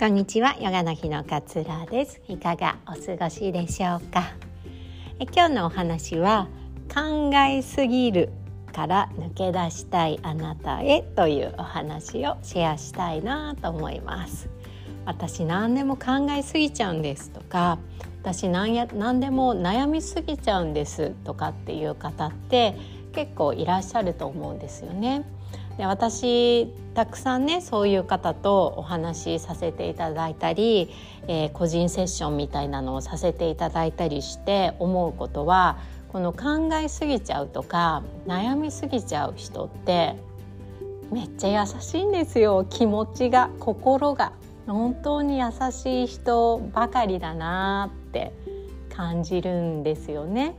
こんにちは。ヨガの日の勝浦です。いかがお過ごしでしょうか？え今日のお話は考えすぎるから抜け出したいあなたへというお話をシェアしたいなと思います。私何でも考えすぎちゃうんですとか私何や何でも悩みすぎちゃうんですとかっていう方って結構いらっしゃると思うんですよね。で私たくさんねそういう方とお話しさせていただいたり、えー、個人セッションみたいなのをさせていただいたりして思うことはこの考えすぎちゃうとか悩みすぎちゃう人ってめっちゃ優しいんですよ気持ちが心が本当に優しい人ばかりだなって感じるんですよね。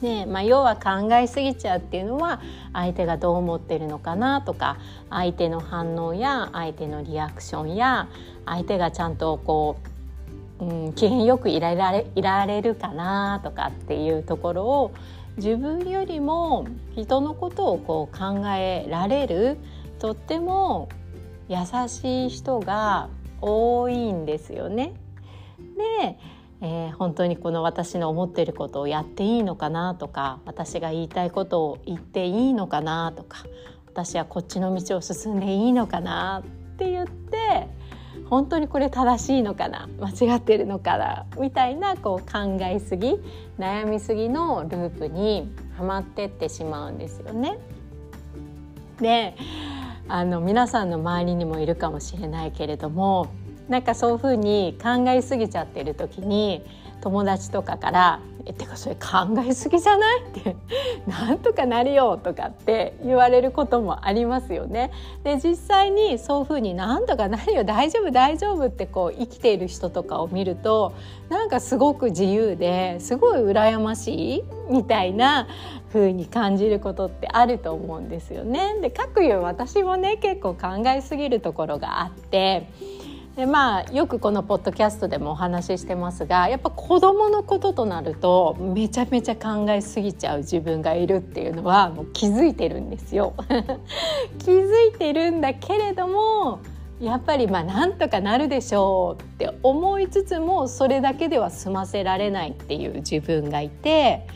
ねまあ、要は考えすぎちゃうっていうのは相手がどう思ってるのかなとか相手の反応や相手のリアクションや相手がちゃんとこう、うん、機嫌よくいられいられるかなとかっていうところを自分よりも人のことをこう考えられるとっても優しい人が多いんですよね。で、えー、本当にこの私の思っていることをやっていいのかなとか私が言いたいことを言っていいのかなとか私はこっちの道を進んでいいのかなって言って本当にこれ正しいのかな間違ってるのかなみたいなこう考えすぎ悩みすぎのループにはまってってしまうんですよね。であの皆さんの周りにもいるかもしれないけれどもなんかそういうふうに考えすぎちゃってる時に友達とかから「えてかそれ考えすぎじゃない?」って「なんとかなるよ」とかって言われることもありますよね。で実際にそういうふうに「なんとかなるよ大丈夫大丈夫」ってこう生きている人とかを見るとなんかすごく自由ですごい羨ましいみたいな風に感じることってあると思うんですよね。でかくいう私もね結構考えすぎるところがあって。でまあよくこのポッドキャストでもお話ししてますがやっぱ子どものこととなるとめちゃめちゃ考えすぎちゃう自分がいるっていうのはもう気づいてるんですよ。気づいてるんだけれどもやっぱりまあなんとかなるでしょうって思いつつもそれだけでは済ませられないっていう自分がいて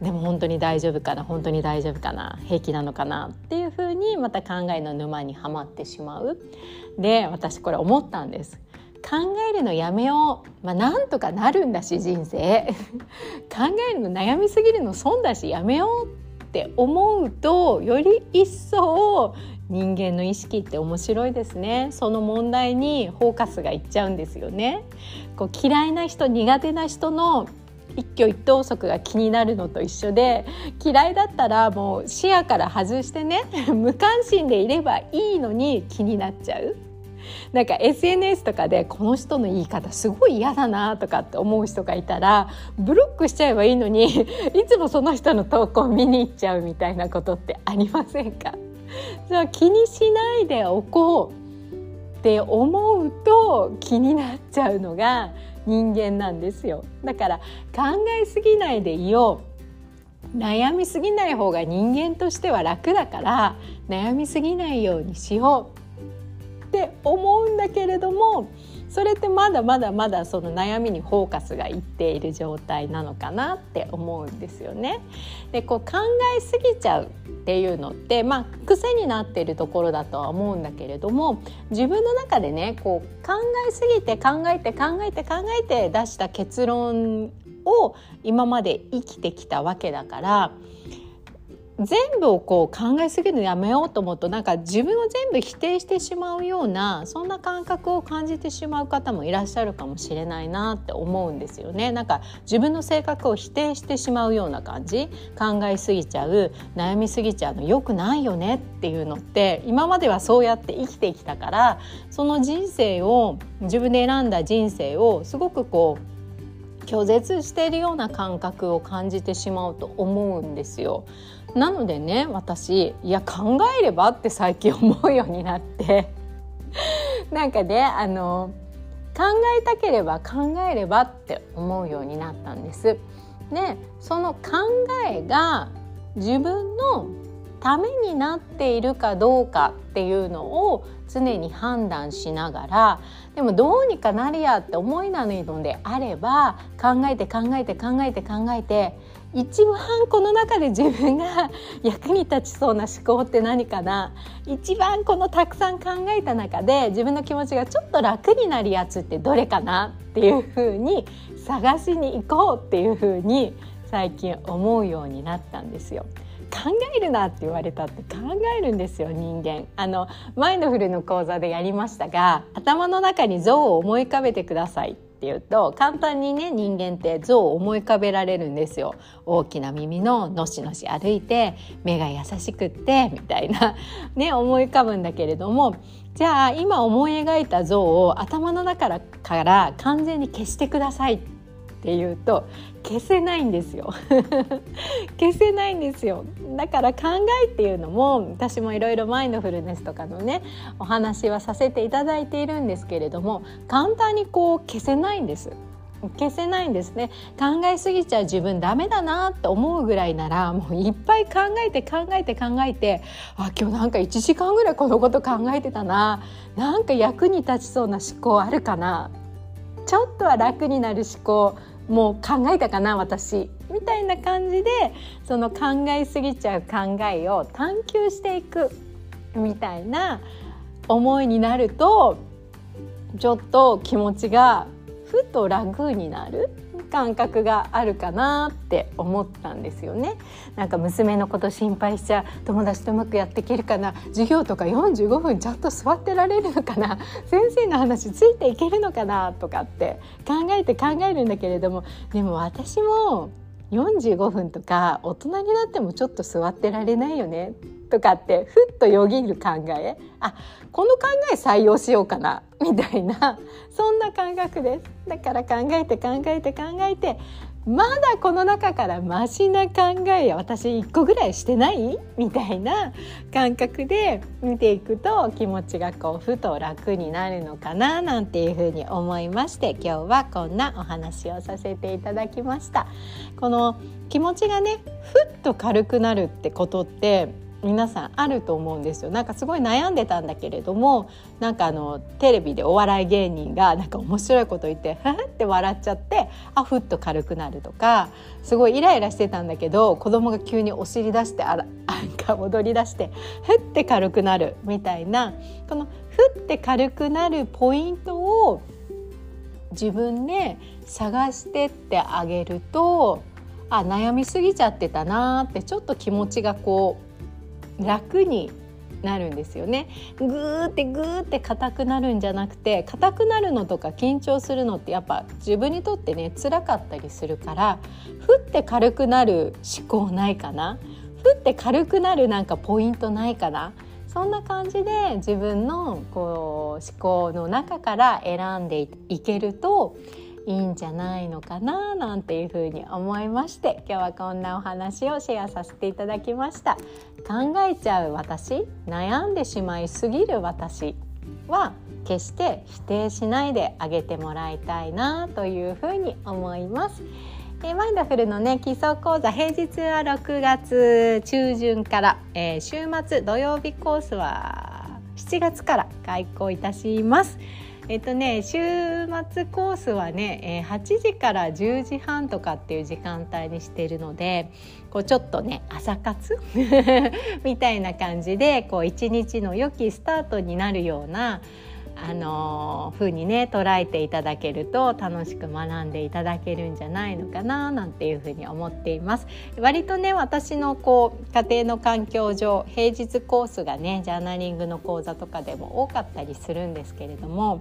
でも本当に大丈夫かな本当に大丈夫かな平気なのかなっていうふうにまた考えの沼にはまってしまう。で私これ思ったんです。考えるのやめよう、まあ、なんとかなるんだし人生 考えるの悩みすぎるの損だしやめようって思うとより一層人間の意識って面白いですねその問題にフォーカスがいっちゃうんですよねこう嫌いな人苦手な人の一挙一投足が気になるのと一緒で嫌いだったらもう視野から外してね 無関心でいればいいのに気になっちゃう。なんか SNS とかでこの人の言い方すごい嫌だなとかって思う人がいたらブロックしちゃえばいいのに いつもその人の投稿見に行っちゃうみたいなことってありませんか？じゃあ気にしないでおこうって思うと気になっちゃうのが人間なんですよ。だから考えすぎないでいよう。悩みすぎない方が人間としては楽だから悩みすぎないようにしよう。って思うんだけれどもそれってまだまだまだその悩みにフォーカスがいっている状態なのかなって思うんですよね。でこう考えすぎちゃう。っていうのってまあ癖になっているところだとは思うんだけれども自分の中でねこう考えすぎて考えて考えて考えて出した結論を今まで生きてきたわけだから全部をこう考えすぎるのやめようと思うとなんか自分を全部否定してしまうようなそんな感覚を感じてしまう方もいらっしゃるかもしれないなって思うんですよね。なんか自分の性格を否定してしまうような感じ考えすぎちゃう悩みすぎちゃうのよくないよねっていうのって今まではそうやって生きてきたからその人生を自分で選んだ人生をすごくこう拒絶しているような感覚を感じてしまうと思うんですよ。なのでね私いや考えればって最近思うようになって なんかねあの考えたければ考えればって思うようになったんです。でその考えが自分のためになっているかどうかっていうのを常に判断しながらでもどうにかなるやって思いなのであれば考えて考えて考えて考えて一番この中で自分が役に立ちそうな思考って何かな一番このたくさん考えた中で自分の気持ちがちょっと楽になるやつってどれかなっていうふうに探しに行こうっていうふうに最近思うようになったんですよ。考えるなって言われたって考えるんですよ人間。あのマインドフルの講座でやりましたが頭の中に像を思い浮かべてくださいっていうと簡単にね人間って像を思い浮かべられるんですよ。大きな耳ののしのし歩いて目が優しくってみたいなね思い浮かぶんだけれどもじゃあ今思い描いた像を頭の中から完全に消してくださいってっていうと消せないんですよ。消せないんですよ。だから考えっていうのも私もいろいろマインドフルネスとかのねお話はさせていただいているんですけれども簡単にこう消せないんです。消せないんですね。考えすぎちゃう自分ダメだなって思うぐらいならもういっぱい考えて考えて考えてあ今日なんか1時間ぐらいこのこと考えてたな。なんか役に立ちそうな思考あるかな。ちょっとは楽になる思考。もう考えたかな私。みたいな感じでその考えすぎちゃう考えを探求していくみたいな思いになるとちょっと気持ちがふと楽になる。感覚があるかなって思ったんですよね。なんか娘のこと心配しちゃ友達とうまくやっていけるかな。授業とか45分ちゃんと座ってられるのかな。先生の話ついていけるのかなとかって考えて考えるんだけれども。でも私も45分とか大人になってもちょっと座ってられないよね。とかってふっとよぎる考え。あこの考え採用しようかなみたいな。そんな感覚です。だから考えて考えて考えてまだこの中からマシな考え私1個ぐらいしてない？みたいな感覚で見ていくと気持ちがこうふと楽になるのかななんていうふうに思いまして今日はこんなお話をさせていただきました。この気持ちがねふっと軽くなるってことって皆さんあると思うんですよ。なんかすごい悩んでたんだけれどもなんかあのテレビでお笑い芸人がなんか面白いこと言ってふふって笑っちゃってあふっと軽くなるとかすごいイライラしてたんだけど子供が急にお尻出してあらなんか踊り出してふって軽くなるみたいなこのふって軽くなるポイントを自分で探してってあげるとあ悩みすぎちゃってたなってちょっと気持ちがこう楽になるんですよね。ぐーってぐーって硬くなるんじゃなくて硬くなるのとか緊張するのってやっぱ自分にとってね辛かったりするからふって軽くなる思考ないかな？ふって軽くなるなんかポイントないかな？そんな感じで自分のこう思考の中から選んでいけるといいんじゃないのかななんていうふうに思いまして今日はこんなお話をシェアさせていただきました考えちゃう私悩んでしまいすぎる私は決して否定しないであげてもらいたいなというふうに思いますえマインドフルのね基礎講座平日は6月中旬から、えー、週末土曜日コースは7月から開講いたします。えっとね週末コースはね、えー、8時から10時半とかっていう時間帯にしてるのでこうちょっとね朝活？みたいな感じでこう一日の良きスタートになるようなあの風にね捉えていただけると楽しく学んでいただけるんじゃないのかななんていうふうに思っています。割とね私のこう家庭の環境上平日コースがねジャーナリングの講座とかでも多かったりするんですけれども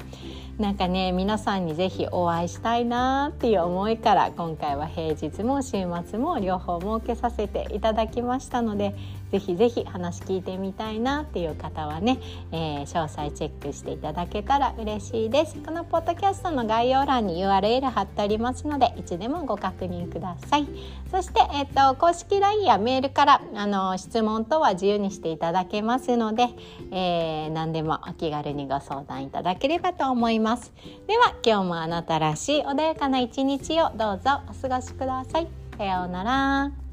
なんかね皆さんに是非お会いしたいなっていう思いから今回は平日も週末も両方設けさせていただきましたのでぜひぜひ話聞いてみたいなっていう方はね、えー、詳細チェックしていただけたら嬉しいです。このポッドキャストの概要欄に URL 貼っておりますのでいつでもご確認ください。そして、えーと、公式 LINE やメールからあの質問等は自由にしていただけますので、えー、何でもお気軽にご相談いただければと思います。では今日もあなたらしい穏やかな一日をどうぞお過ごしください。さようなら。